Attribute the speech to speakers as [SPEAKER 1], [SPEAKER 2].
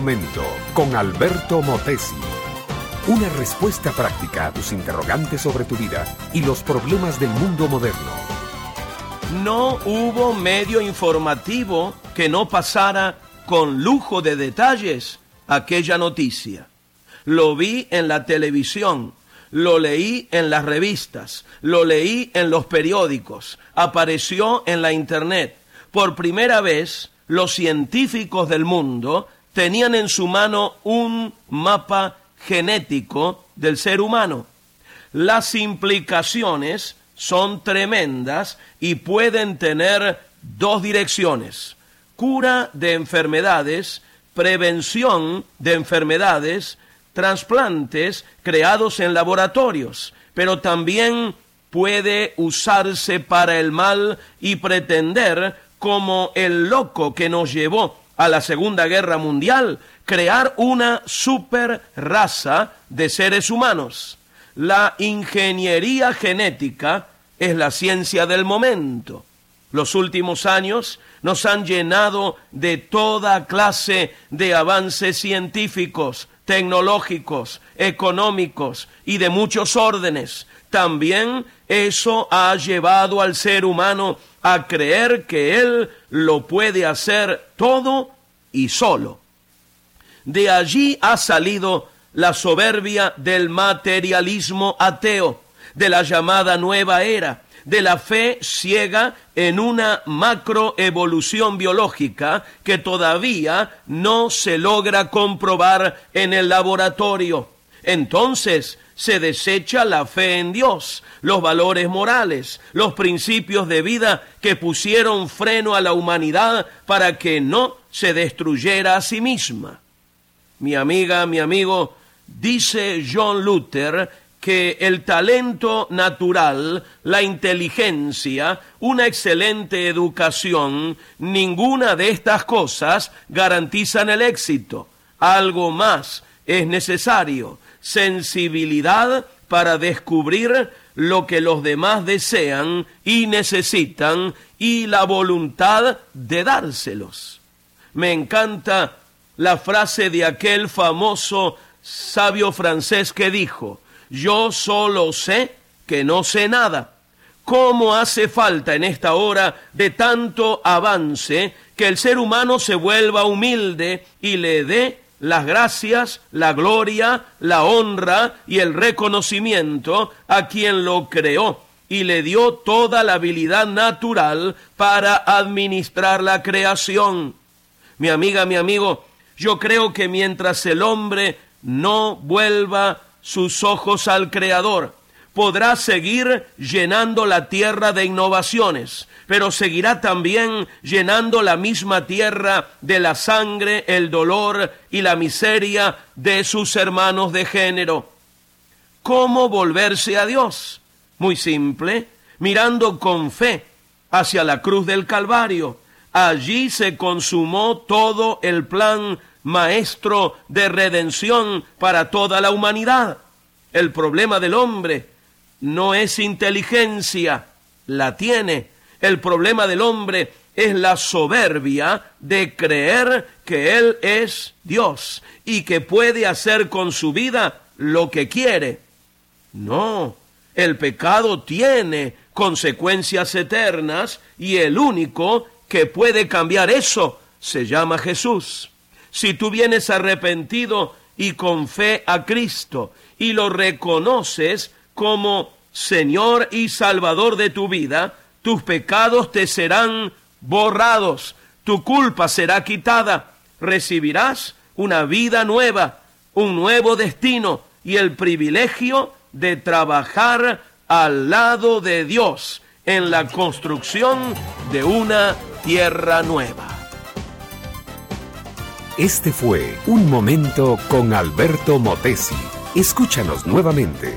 [SPEAKER 1] momento con Alberto Motesi. Una respuesta práctica a tus interrogantes sobre tu vida y los problemas del mundo moderno.
[SPEAKER 2] No hubo medio informativo que no pasara con lujo de detalles aquella noticia. Lo vi en la televisión, lo leí en las revistas, lo leí en los periódicos, apareció en la internet. Por primera vez, los científicos del mundo tenían en su mano un mapa genético del ser humano. Las implicaciones son tremendas y pueden tener dos direcciones. Cura de enfermedades, prevención de enfermedades, trasplantes creados en laboratorios, pero también puede usarse para el mal y pretender, como el loco que nos llevó a la Segunda Guerra Mundial, crear una super raza de seres humanos. La ingeniería genética es la ciencia del momento. Los últimos años nos han llenado de toda clase de avances científicos, tecnológicos, económicos y de muchos órdenes. También eso ha llevado al ser humano a creer que él lo puede hacer todo y solo. De allí ha salido la soberbia del materialismo ateo, de la llamada nueva era, de la fe ciega en una macroevolución biológica que todavía no se logra comprobar en el laboratorio. Entonces se desecha la fe en Dios, los valores morales, los principios de vida que pusieron freno a la humanidad para que no se destruyera a sí misma. Mi amiga, mi amigo, dice John Luther que el talento natural, la inteligencia, una excelente educación, ninguna de estas cosas garantizan el éxito. Algo más es necesario, sensibilidad para descubrir lo que los demás desean y necesitan y la voluntad de dárselos. Me encanta la frase de aquel famoso sabio francés que dijo, yo solo sé que no sé nada. ¿Cómo hace falta en esta hora de tanto avance que el ser humano se vuelva humilde y le dé las gracias, la gloria, la honra y el reconocimiento a quien lo creó y le dio toda la habilidad natural para administrar la creación? Mi amiga, mi amigo, yo creo que mientras el hombre no vuelva sus ojos al Creador. Podrá seguir llenando la tierra de innovaciones, pero seguirá también llenando la misma tierra de la sangre, el dolor y la miseria de sus hermanos de género. ¿Cómo volverse a Dios? Muy simple, mirando con fe hacia la cruz del Calvario. Allí se consumó todo el plan maestro de redención para toda la humanidad. El problema del hombre no es inteligencia, la tiene. El problema del hombre es la soberbia de creer que Él es Dios y que puede hacer con su vida lo que quiere. No, el pecado tiene consecuencias eternas y el único que puede cambiar eso se llama Jesús. Si tú vienes arrepentido y con fe a Cristo y lo reconoces como Señor y Salvador de tu vida, tus pecados te serán borrados, tu culpa será quitada, recibirás una vida nueva, un nuevo destino y el privilegio de trabajar al lado de Dios en la construcción de una tierra nueva.
[SPEAKER 1] Este fue Un Momento con Alberto Motesi. Escúchanos nuevamente